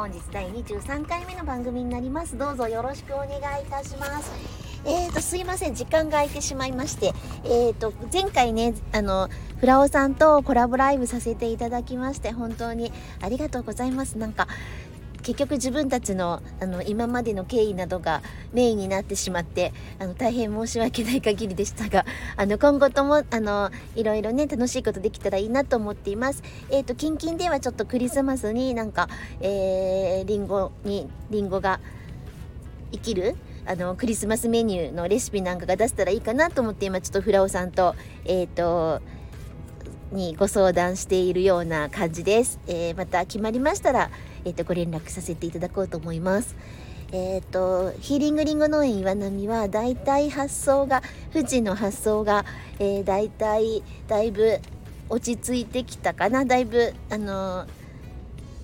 本日第23回目の番組になります。どうぞよろしくお願いいたします。えーとすいません。時間が空いてしまいましてえーと前回ねあのフラオさんとコラボライブさせていただきまして本当にありがとうございます。なんか結局自分たちのあの今までの経緯などがメインになってしまってあの大変申し訳ない限りでしたがあの今後ともあのいろいろね楽しいことできたらいいなと思っています。えっ、ー、と近々ではちょっとクリスマスになんか、えー、リンゴにリンゴが生きるあのクリスマスメニューのレシピなんかが出せたらいいかなと思って今ちょっとフラオさんとえっ、ー、とにご相談しているような感じです。えー、また決まりましたらえっ、ー、と、ご連絡させていただこうと思います。え、ー、と、ヒーリングリンゴ農園岩波は、だいたい発送が、富士の発送が、えー、だいたい、だいぶ落ち着いてきたかな？だいぶ、あの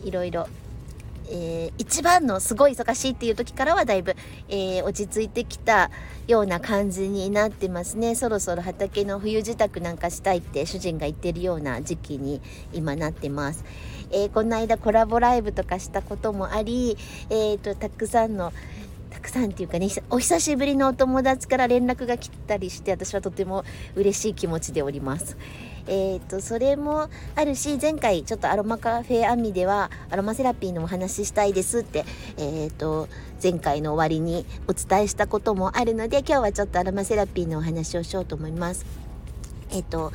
いろいろえー、一番のすごい忙しいっていう時からはだいぶ、えー、落ち着いてきたような感じになってますねそろそろ畑の冬支度なんかしたいって主人が言ってるような時期に今なってます、えー、この間コラボライブとかしたこともあり、えーと、たくさんのたくさんっていうかねお久しぶりのお友達から連絡が来たりして私はとても嬉しい気持ちでおります。えーと、それもあるし前回ちょっとアロマカフェアミではアロマセラピーのお話ししたいですって、えーと、前回の終わりにお伝えしたこともあるので今日はちょっとアロマセラピーのお話をしようと思います。えっ、ー、と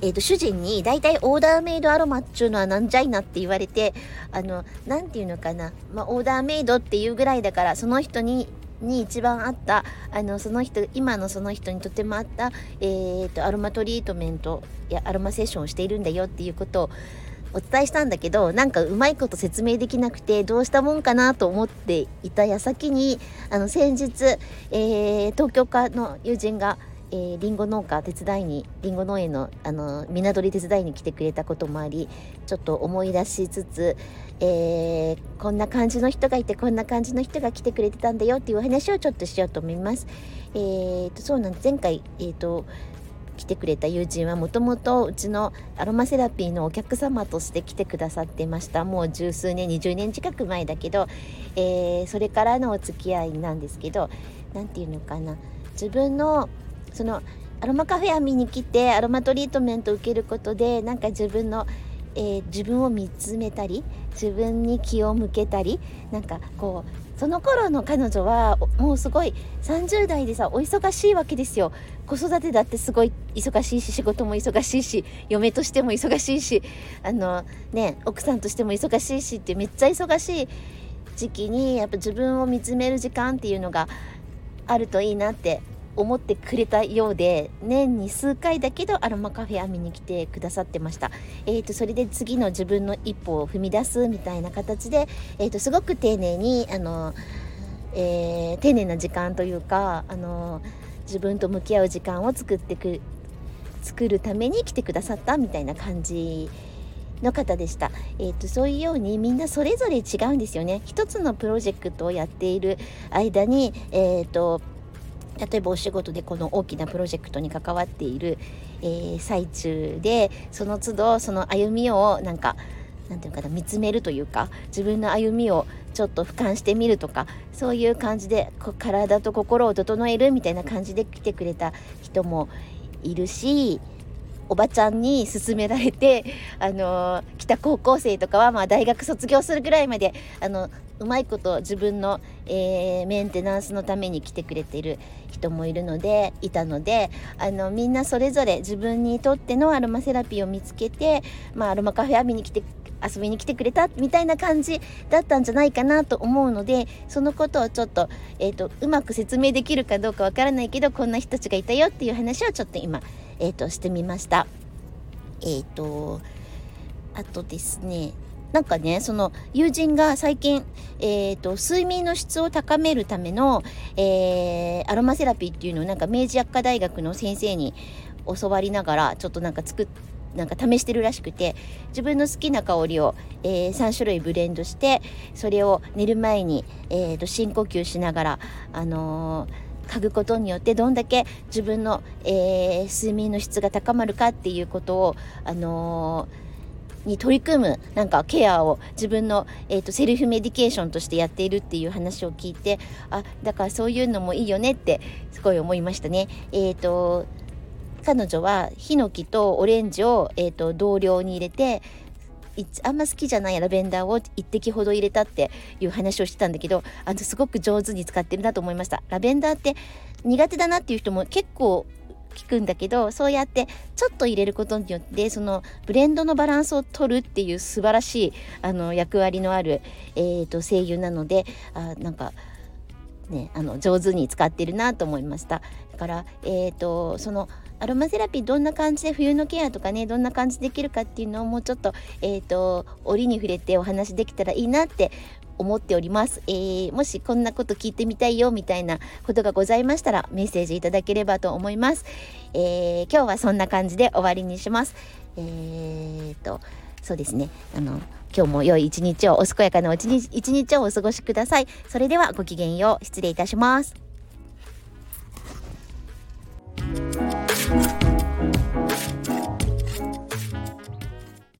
えーと、主人に大体オーダーメイドアロマっちゅうのはなんじゃいなって言われてあの何て言うのかな、まあ、オーダーメイドっていうぐらいだからその人にに一番あったあのその人今のその人にとてもあった、えーと、アロマトリートメントやアロマセッションをしているんだよっていうことをお伝えしたんだけどなんかうまいこと説明できなくてどうしたもんかなと思っていた矢先にあの先日、えー、東京家の友人がえー、リンゴ農家手伝いにリンゴ農園のあのり手伝いに来てくれたこともありちょっと思い出しつつ、えー、こんな感じの人がいてこんな感じの人が来てくれてたんだよっていうお話をちょっとしようと思います。えーと、そうなんです。前回、えーと、来てくれた友人はもともとうちのアロマセラピーのお客様として来てくださってました。もう十数年20年近く前だけど、えー、それからのお付き合いなんですけど何て言うのかな。自分のそのアロマカフェア見に来てアロマトリートメントを受けることでなんか自分の、えー、自分を見つめたり自分に気を向けたりなんかこうその頃の彼女はもうすごい30代でさお忙しいわけですよ。子育てだってすごい忙しいし仕事も忙しいし嫁としても忙しいしあのね奥さんとしても忙しいしってめっちゃ忙しい時期にやっぱ自分を見つめる時間っていうのがあるといいなって思ってくれたようで年に数回だけどアロマカフェ編みに来てくださってました、えーと、それで次の自分の一歩を踏み出すみたいな形で、えーと、すごく丁寧にあの、えー、丁寧な時間というかあの自分と向き合う時間を作ってく作るために来てくださったみたいな感じの方でした、えーと、そういうようにみんなそれぞれ違うんですよね。一つのプロジェクトをやっている間にえっ、ー、と例えばお仕事でこの大きなプロジェクトに関わっている、えー、最中でその都度その歩みをなんかなんていうかな見つめるというか自分の歩みをちょっと俯瞰してみるとかそういう感じで体と心を整えるみたいな感じで来てくれた人もいるしおばちゃんに勧められて、あの来た高校生とかはまあ大学卒業するぐらいまであのうまいこと自分の、えー、メンテナンスのために来てくれてる人もいるのでいたのであのみんなそれぞれ自分にとってのアロマセラピーを見つけて、まあ、アロマカフェ浴びに来て遊びに来てくれたみたいな感じだったんじゃないかなと思うのでそのことをちょっと,、えーと、うまく説明できるかどうかわからないけどこんな人たちがいたよっていう話をちょっと今、えーと、してみました。えっ、ー、とあとですねなんかねその友人が最近、えーと、睡眠の質を高めるための、えー、アロマセラピーっていうのをなんか明治薬科大学の先生に教わりながらちょっとなんか作っなんか試してるらしくて自分の好きな香りを、えー、3種類ブレンドしてそれを寝る前に、えーと、深呼吸しながら、あのー、嗅ぐことによってどんだけ自分の、えー、睡眠の質が高まるかっていうことを、あのーに取り組むなんかケアを自分の、えーと、セルフメディケーションとしてやっているっていう話を聞いてあだからそういうのもいいよねってすごい思いましたね。えーと彼女はヒノキとオレンジを、えーと、同量に入れてあんま好きじゃないラベンダーを1滴ほど入れたっていう話をしてたんだけどあのすごく上手に使ってるなと思いました。ラベンダーって苦手だなっていう人も結構聞くんだけどそうやってちょっと入れることによってそのブレンドのバランスを取るっていう素晴らしいあの役割のある、えーと、声優なのであなんかねあの上手に使ってるなと思いました。からえっ、ー、とそのアロマセラピーどんな感じで冬のケアとかねどんな感じできるかっていうのをもうちょっと,、えーと、折に触れてお話できたらいいなって思っております、えー、もしこんなこと聞いてみたいよみたいなことがございましたらメッセージいただければと思います、えー、今日はそんな感じで終わりにします。えーとそうですね。あの今日も良い一日をお健やかな一日をお過ごしください。それではごきげんよう。失礼いたします。